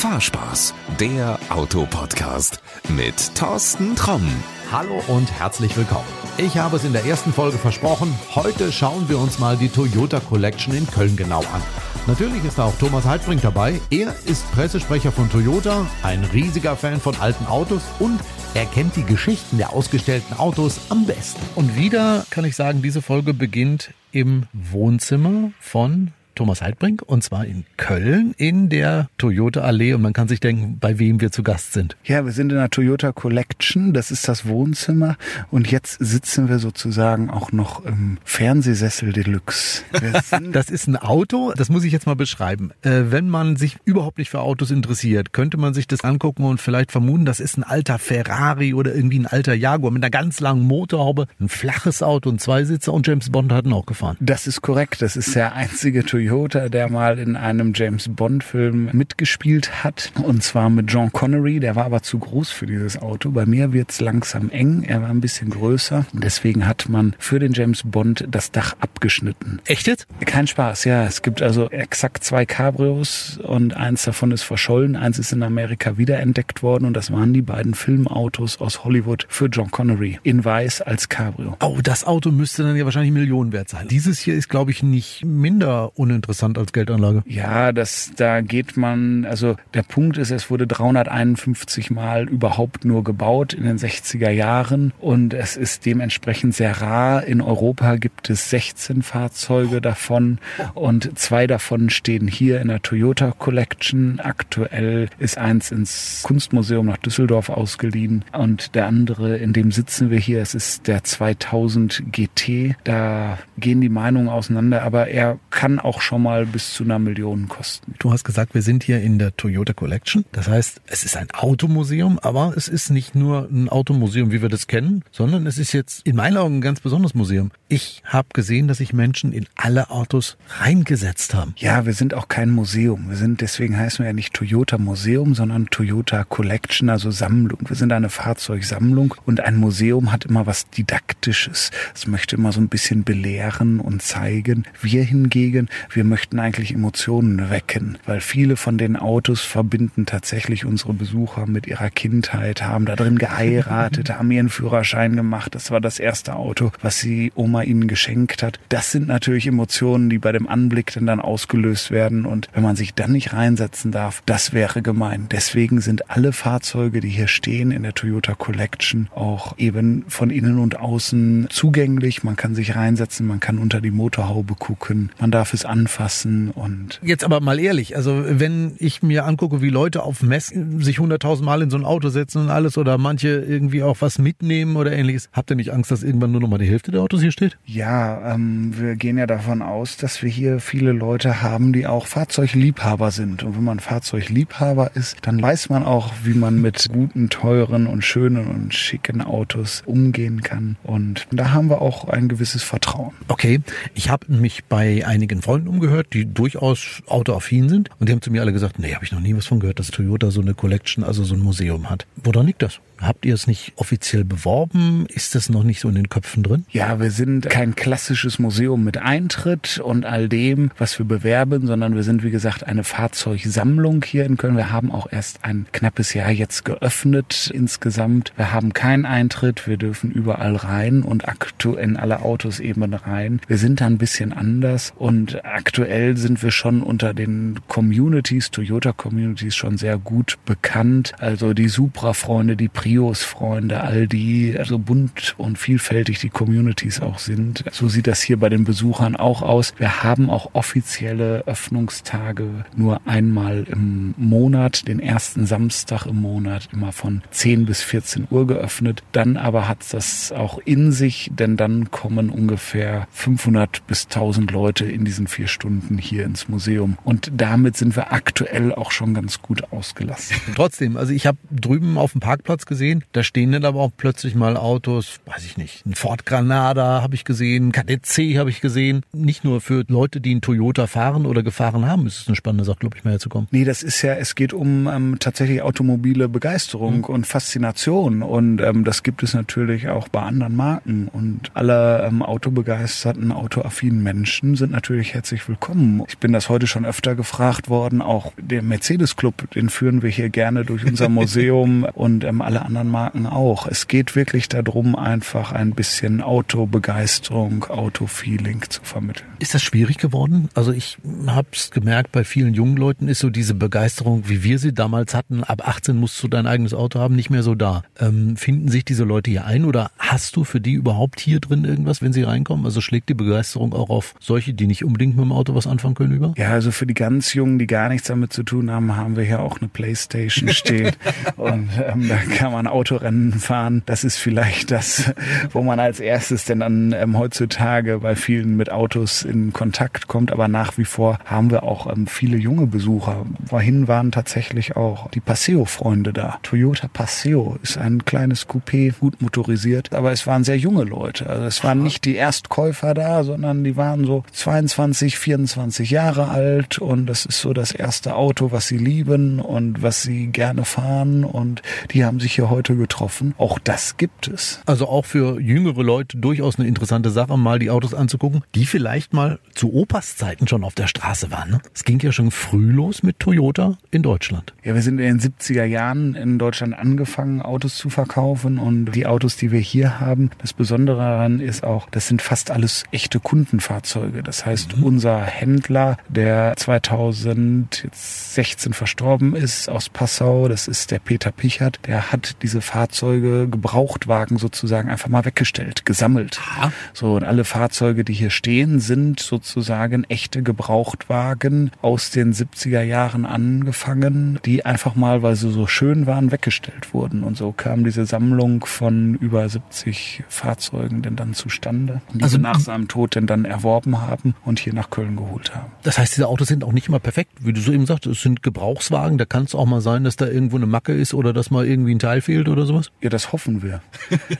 Fahrspaß, der Autopodcast mit Thorsten Tromm. Hallo und herzlich willkommen. Ich habe es in der ersten Folge versprochen. Heute schauen wir uns mal die Toyota Collection in Köln genau an. Natürlich ist da auch Thomas Heidbrink dabei. Er ist Pressesprecher von Toyota, ein riesiger Fan von alten Autos und er kennt die Geschichten der ausgestellten Autos am besten. Und wieder kann ich sagen, diese Folge beginnt im Wohnzimmer von Thomas Heidbrink und zwar in Köln in der Toyota Allee und man kann sich denken, bei wem wir zu Gast sind. Ja, wir sind in der Toyota Collection, das ist das Wohnzimmer und jetzt sitzen wir sozusagen auch noch im Fernsehsessel Deluxe. das ist ein Auto, das muss ich jetzt mal beschreiben. Äh, wenn man sich überhaupt nicht für Autos interessiert, könnte man sich das angucken und vielleicht vermuten, das ist ein alter Ferrari oder irgendwie ein alter Jaguar mit einer ganz langen Motorhaube, ein flaches Auto, ein Zweisitzer und James Bond hat ihn auch gefahren. Das ist korrekt, das ist der einzige Toyota Toyota, der mal in einem James Bond-Film mitgespielt hat. Und zwar mit John Connery. Der war aber zu groß für dieses Auto. Bei mir wird's langsam eng. Er war ein bisschen größer. Deswegen hat man für den James Bond das Dach abgeschnitten. Echt jetzt? Kein Spaß, ja. Es gibt also exakt zwei Cabrios und eins davon ist verschollen. Eins ist in Amerika wiederentdeckt worden und das waren die beiden Filmautos aus Hollywood für John Connery. In weiß als Cabrio. Oh, das Auto müsste dann ja wahrscheinlich Millionen wert sein. Dieses hier ist, glaube ich, nicht minder uninteressant interessant als Geldanlage. Ja, das, da geht man, also der Punkt ist, es wurde 351 Mal überhaupt nur gebaut in den 60er Jahren und es ist dementsprechend sehr rar. In Europa gibt es 16 Fahrzeuge davon und zwei davon stehen hier in der Toyota Collection. Aktuell ist eins ins Kunstmuseum nach Düsseldorf ausgeliehen und der andere, in dem sitzen wir hier, es ist der 2000 GT. Da gehen die Meinungen auseinander, aber er kann auch schon mal bis zu einer Million kosten. Du hast gesagt, wir sind hier in der Toyota Collection. Das heißt, es ist ein Automuseum, aber es ist nicht nur ein Automuseum, wie wir das kennen, sondern es ist jetzt in meinen Augen ein ganz besonderes Museum. Ich habe gesehen, dass sich Menschen in alle Autos reingesetzt haben. Ja, wir sind auch kein Museum. Wir sind, deswegen heißen wir ja nicht Toyota Museum, sondern Toyota Collection, also Sammlung. Wir sind eine Fahrzeugsammlung und ein Museum hat immer was Didaktisches. Es möchte immer so ein bisschen belehren und zeigen. Wir hingegen, wir wir möchten eigentlich Emotionen wecken, weil viele von den Autos verbinden tatsächlich unsere Besucher mit ihrer Kindheit, haben da drin geheiratet, haben ihren Führerschein gemacht. Das war das erste Auto, was sie Oma ihnen geschenkt hat. Das sind natürlich Emotionen, die bei dem Anblick dann, dann ausgelöst werden. Und wenn man sich dann nicht reinsetzen darf, das wäre gemein. Deswegen sind alle Fahrzeuge, die hier stehen in der Toyota Collection, auch eben von innen und außen zugänglich. Man kann sich reinsetzen, man kann unter die Motorhaube gucken, man darf es anfassen und. Jetzt aber mal ehrlich, also wenn ich mir angucke, wie Leute auf Messen sich hunderttausend Mal in so ein Auto setzen und alles oder manche irgendwie auch was mitnehmen oder ähnliches, habt ihr nicht Angst, dass irgendwann nur noch mal die Hälfte der Autos hier steht? Ja, ähm, wir gehen ja davon aus, dass wir hier viele Leute haben, die auch Fahrzeugliebhaber sind. Und wenn man Fahrzeugliebhaber ist, dann weiß man auch, wie man mit guten, teuren und schönen und schicken Autos umgehen kann. Und da haben wir auch ein gewisses Vertrauen. Okay, ich habe mich bei einigen Freunden umgehört, die durchaus autoaffin sind. Und die haben zu mir alle gesagt, nee, habe ich noch nie was von gehört, dass Toyota so eine Collection, also so ein Museum hat. Woran liegt das? Habt ihr es nicht offiziell beworben? Ist das noch nicht so in den Köpfen drin? Ja, wir sind kein klassisches Museum mit Eintritt und all dem, was wir bewerben, sondern wir sind, wie gesagt, eine Fahrzeugsammlung hier in Köln. Wir haben auch erst ein knappes Jahr jetzt geöffnet insgesamt. Wir haben keinen Eintritt. Wir dürfen überall rein und aktuell in alle Autos eben rein. Wir sind da ein bisschen anders und aktuell sind wir schon unter den Communities, Toyota Communities schon sehr gut bekannt. Also die Supra-Freunde, die Pri Prius-Freunde, all die, also bunt und vielfältig die Communities auch sind. So sieht das hier bei den Besuchern auch aus. Wir haben auch offizielle Öffnungstage nur einmal im Monat, den ersten Samstag im Monat, immer von 10 bis 14 Uhr geöffnet. Dann aber hat das auch in sich, denn dann kommen ungefähr 500 bis 1000 Leute in diesen vier Stunden hier ins Museum. Und damit sind wir aktuell auch schon ganz gut ausgelassen. Trotzdem, also ich habe drüben auf dem Parkplatz gesehen, gesehen. Da stehen dann aber auch plötzlich mal Autos, weiß ich nicht, ein Ford Granada habe ich gesehen, KDC habe ich gesehen. Nicht nur für Leute, die einen Toyota fahren oder gefahren haben, ist es eine spannende Sache, glaube ich, mal herzukommen. Nee, das ist ja, es geht um ähm, tatsächlich automobile Begeisterung mhm. und Faszination und ähm, das gibt es natürlich auch bei anderen Marken und alle ähm, autobegeisterten, autoaffinen Menschen sind natürlich herzlich herzlich willkommen. Ich bin das heute schon öfter gefragt worden. Auch der Mercedes Club, den führen wir hier gerne durch unser Museum und ähm, alle anderen Marken auch. Es geht wirklich darum, einfach ein bisschen Autobegeisterung, Autofeeling zu vermitteln. Ist das schwierig geworden? Also ich habe es gemerkt, bei vielen jungen Leuten ist so diese Begeisterung, wie wir sie damals hatten, ab 18 musst du dein eigenes Auto haben, nicht mehr so da. Ähm, finden sich diese Leute hier ein oder hast du für die überhaupt hier drin irgendwas, wenn sie reinkommen? Also schlägt die Begeisterung auch auf solche, die nicht unbedingt mit dem Auto was anfangen können über? Ja, also für die ganz Jungen, die gar nichts damit zu tun haben, haben wir hier auch eine Playstation stehen und ähm, da kann man Autorennen fahren. Das ist vielleicht das, wo man als erstes denn dann ähm, heutzutage bei vielen mit Autos in Kontakt kommt. Aber nach wie vor haben wir auch ähm, viele junge Besucher. Vorhin waren tatsächlich auch die Paseo-Freunde da. Toyota Paseo ist ein kleines Coupé, gut motorisiert, aber es waren sehr junge Leute. Also es waren nicht die Erstkäufer da, sondern die waren so 22, 24 Jahre alt und das ist so das erste Auto, was sie lieben und was sie gerne fahren und die haben sich hier heute getroffen. Auch das gibt es. Also auch für jüngere Leute durchaus eine interessante Sache, mal die Autos anzugucken, die vielleicht mal zu Opas Zeiten schon auf der Straße waren. Ne? Es ging ja schon früh los mit Toyota in Deutschland. Ja, wir sind in den 70er Jahren in Deutschland angefangen, Autos zu verkaufen und die Autos, die wir hier haben, das Besondere daran ist auch, das sind fast alles echte Kundenfahrzeuge. Das heißt, mhm. unser Händler, der 2016 verstorben ist aus Passau, das ist der Peter Pichert, der hat diese Fahrzeuge, Gebrauchtwagen sozusagen einfach mal weggestellt, gesammelt. Ja. So, und alle Fahrzeuge, die hier stehen, sind sozusagen echte Gebrauchtwagen aus den 70er Jahren angefangen, die einfach mal, weil sie so schön waren, weggestellt wurden. Und so kam diese Sammlung von über 70 Fahrzeugen denn dann zustande, die also, nach seinem Tod denn dann erworben haben und hier nach Köln geholt haben. Das heißt, diese Autos sind auch nicht immer perfekt, wie du so eben sagst, es sind Gebrauchswagen, da kann es auch mal sein, dass da irgendwo eine Macke ist oder dass mal irgendwie ein Teil fehlt oder sowas? Ja, das hoffen wir.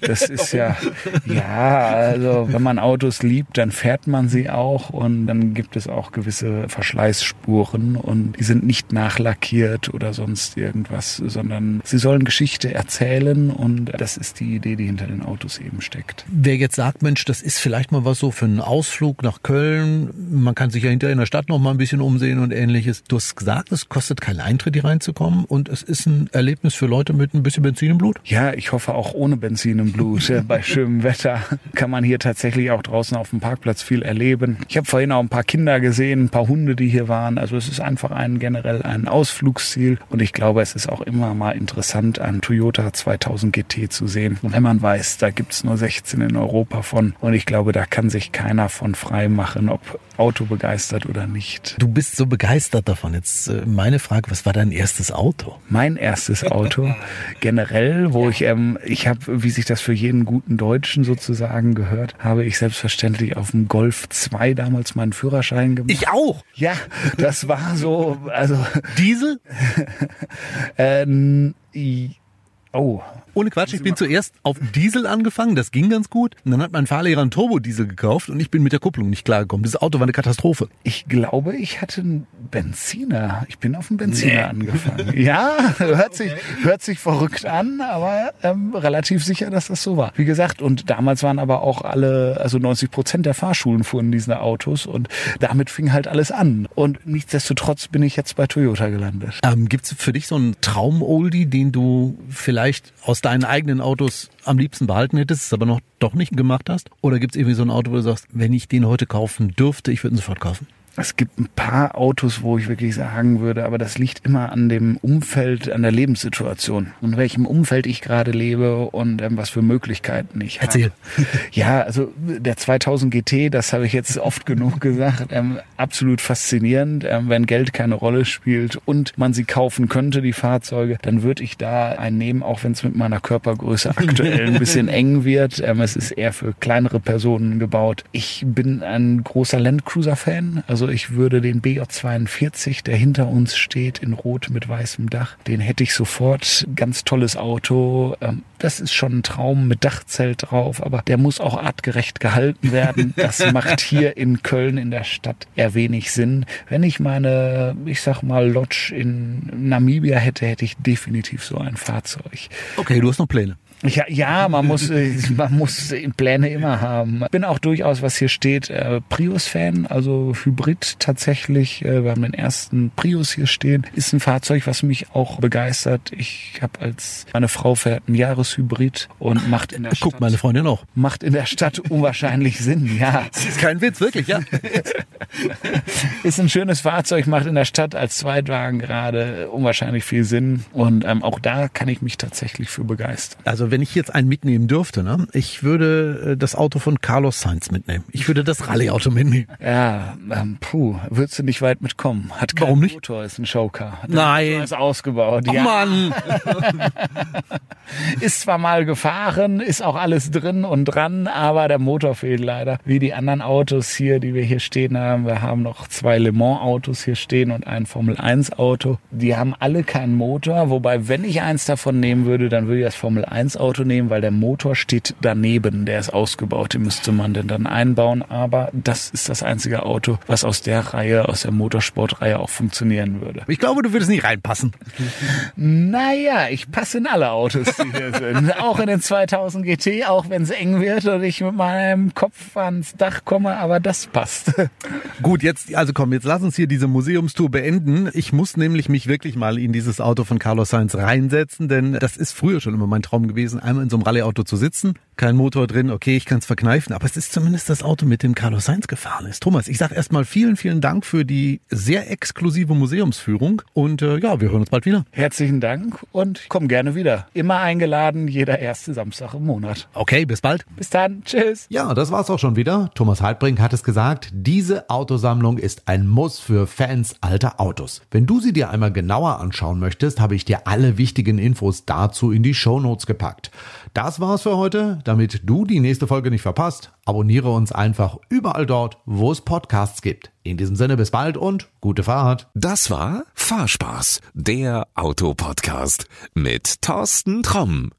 Das ist ja, ja, also wenn man Autos liebt, dann fährt man sie auch und dann gibt es auch gewisse Verschleißspuren und die sind nicht nachlackiert oder sonst irgendwas, sondern sie sollen Geschichte erzählen und das ist die Idee, die hinter den Autos eben steckt. Wer jetzt sagt, Mensch, das ist vielleicht mal was so für einen Ausflug nach Köln, man kann sich ja hinterher in der Stadt noch mal ein bisschen umsehen und ähnliches. Du hast gesagt, es kostet keinen Eintritt, hier reinzukommen und es ist ein Erlebnis für Leute mit ein bisschen Benzin im Blut? Ja, ich hoffe auch ohne Benzin im Blut. Bei schönem Wetter kann man hier tatsächlich auch draußen auf dem Parkplatz viel erleben. Ich habe vorhin auch ein paar Kinder gesehen, ein paar Hunde, die hier waren. Also es ist einfach ein generell ein Ausflugsziel und ich glaube, es ist auch immer mal interessant, einen Toyota 2000 GT zu sehen. Und wenn man weiß, da gibt's nur 16 in Europa von und ich glaube, da kann sich keiner von frei machen, ob Auto begeistert oder nicht. Du bist so begeistert davon. Jetzt äh, meine Frage, was war dein erstes Auto? Mein erstes Auto generell, wo ich ähm, ich habe, wie sich das für jeden guten Deutschen sozusagen gehört, habe ich selbstverständlich auf dem Golf 2 damals meinen Führerschein gemacht. Ich auch. Ja, das war so, also Diesel. ähm, Oh. Ohne Quatsch, ich bin zuerst auf Diesel angefangen, das ging ganz gut. Und dann hat mein Fahrlehrer einen Turbodiesel gekauft und ich bin mit der Kupplung nicht klargekommen. Das Auto war eine Katastrophe. Ich glaube, ich hatte einen Benziner. Ich bin auf einen Benziner nee. angefangen. ja, hört sich, hört sich verrückt an, aber ähm, relativ sicher, dass das so war. Wie gesagt, und damals waren aber auch alle, also 90 Prozent der Fahrschulen fuhren diese Autos und damit fing halt alles an. Und nichtsdestotrotz bin ich jetzt bei Toyota gelandet. Ähm, Gibt es für dich so einen Traum-Oldie, den du vielleicht aus deinen eigenen Autos am liebsten behalten hättest, es aber noch doch nicht gemacht hast? Oder gibt es irgendwie so ein Auto, wo du sagst, wenn ich den heute kaufen dürfte, ich würde ihn sofort kaufen? Es gibt ein paar Autos, wo ich wirklich sagen würde, aber das liegt immer an dem Umfeld, an der Lebenssituation, in welchem Umfeld ich gerade lebe und ähm, was für Möglichkeiten ich Erzähl. habe. Ja, also der 2000 GT, das habe ich jetzt oft genug gesagt, ähm, absolut faszinierend. Ähm, wenn Geld keine Rolle spielt und man sie kaufen könnte, die Fahrzeuge, dann würde ich da einen nehmen, auch wenn es mit meiner Körpergröße aktuell ein bisschen eng wird. Ähm, es ist eher für kleinere Personen gebaut. Ich bin ein großer Landcruiser-Fan, also ich würde den BJ42, der hinter uns steht, in Rot mit weißem Dach, den hätte ich sofort. Ganz tolles Auto. Ähm, das ist schon ein Traum mit Dachzelt drauf, aber der muss auch artgerecht gehalten werden. Das macht hier in Köln in der Stadt eher wenig Sinn. Wenn ich meine, ich sag mal, Lodge in Namibia hätte, hätte ich definitiv so ein Fahrzeug. Okay, du hast noch Pläne. Ja, ja man muss, äh, man muss Pläne immer haben. Bin auch durchaus, was hier steht, äh, Prius-Fan, also Hybrid tatsächlich. Äh, wir haben den ersten Prius hier stehen. Ist ein Fahrzeug, was mich auch begeistert. Ich habe als meine Frau fährt ein Jahreshybrid und macht in der Stadt. Guckt meine Freundin auch. Macht in der Stadt unwahrscheinlich Sinn, ja. Das ist kein Witz, wirklich, ja. ist ein schönes Fahrzeug, macht in der Stadt als Zweitwagen gerade unwahrscheinlich viel Sinn. Und ähm, auch da kann ich mich tatsächlich für begeistern. Also wenn ich jetzt einen mitnehmen dürfte, ne, ich würde äh, das Auto von Carlos Sainz mitnehmen. Ich würde das Rallye-Auto mitnehmen. Ja, ähm, puh, würdest du nicht weit mitkommen. Hat kein Warum nicht? Motor, ist ein Showcar. Hat Nein. Ist ausgebaut. Oh ja. Mann! Ist zwar mal gefahren, ist auch alles drin und dran, aber der Motor fehlt leider. Wie die anderen Autos hier, die wir hier stehen haben. Wir haben noch zwei Le Mans Autos hier stehen und ein Formel 1 Auto. Die haben alle keinen Motor, wobei wenn ich eins davon nehmen würde, dann würde ich das Formel 1 Auto nehmen, weil der Motor steht daneben, der ist ausgebaut, den müsste man denn dann einbauen, aber das ist das einzige Auto, was aus der Reihe, aus der Motorsportreihe auch funktionieren würde. Ich glaube, du würdest nicht reinpassen. Naja, ich passe in alle Autos, die hier sind. auch in den 2000 GT, auch wenn es eng wird und ich mit meinem Kopf ans Dach komme, aber das passt. Gut, jetzt, also komm, jetzt lass uns hier diese Museumstour beenden. Ich muss nämlich mich wirklich mal in dieses Auto von Carlos Sainz reinsetzen, denn das ist früher schon immer mein Traum gewesen, einmal in so einem Rallye-Auto zu sitzen. Kein Motor drin, okay, ich kann es verkneifen, aber es ist zumindest das Auto, mit dem Carlos Sainz gefahren ist. Thomas, ich sag erstmal vielen, vielen Dank für die sehr exklusive Museumsführung und äh, ja, wir hören uns bald wieder. Herzlichen Dank und komm gerne wieder. Immer eingeladen, jeder erste Samstag im Monat. Okay, bis bald. Bis dann, tschüss. Ja, das war's auch schon wieder. Thomas Heidbrink hat es gesagt, diese Autosammlung ist ein Muss für Fans alter Autos. Wenn du sie dir einmal genauer anschauen möchtest, habe ich dir alle wichtigen Infos dazu in die Shownotes gepackt. Das war's für heute. Damit du die nächste Folge nicht verpasst, abonniere uns einfach überall dort, wo es Podcasts gibt. In diesem Sinne bis bald und gute Fahrt. Das war Fahrspaß, der Autopodcast mit Thorsten Tromm.